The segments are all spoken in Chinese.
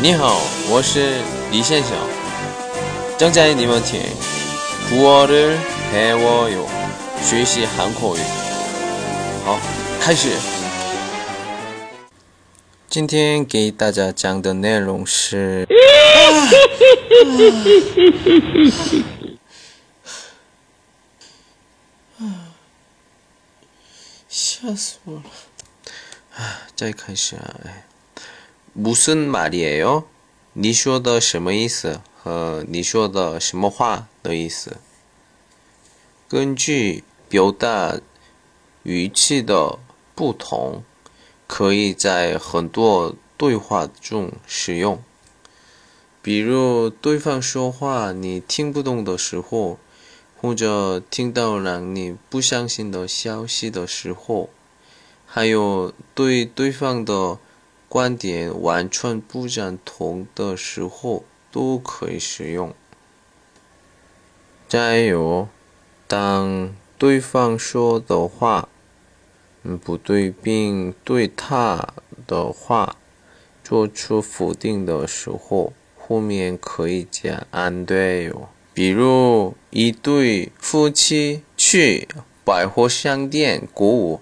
你好，我是李先生。正在你们听古어를배워요学习韩国语。好，开始。今天给大家讲的内容是。吓死我了！啊，再开始啊！哎， 무슨말이에 요？ 你说的什么意思？和你说的什么话的意思？根据表达语气的不同，可以在很多对话中使用。比如，对方说话你听不懂的时候。或者听到让你不相信的消息的时候，还有对对方的 观点完全不赞同的时候，都可以使用。再有，当对方说的话不对，并对他的话做出否定的时候，后面可以加안对 요。 比如一对夫妻去百货商店购物，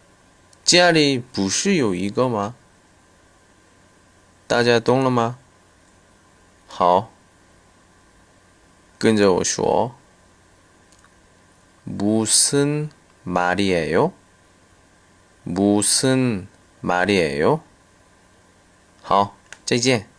家里不是有一个吗？”大家懂了吗？好，跟着我说：“무슨말이에 요？ 무슨말이에 요？ 好，再见。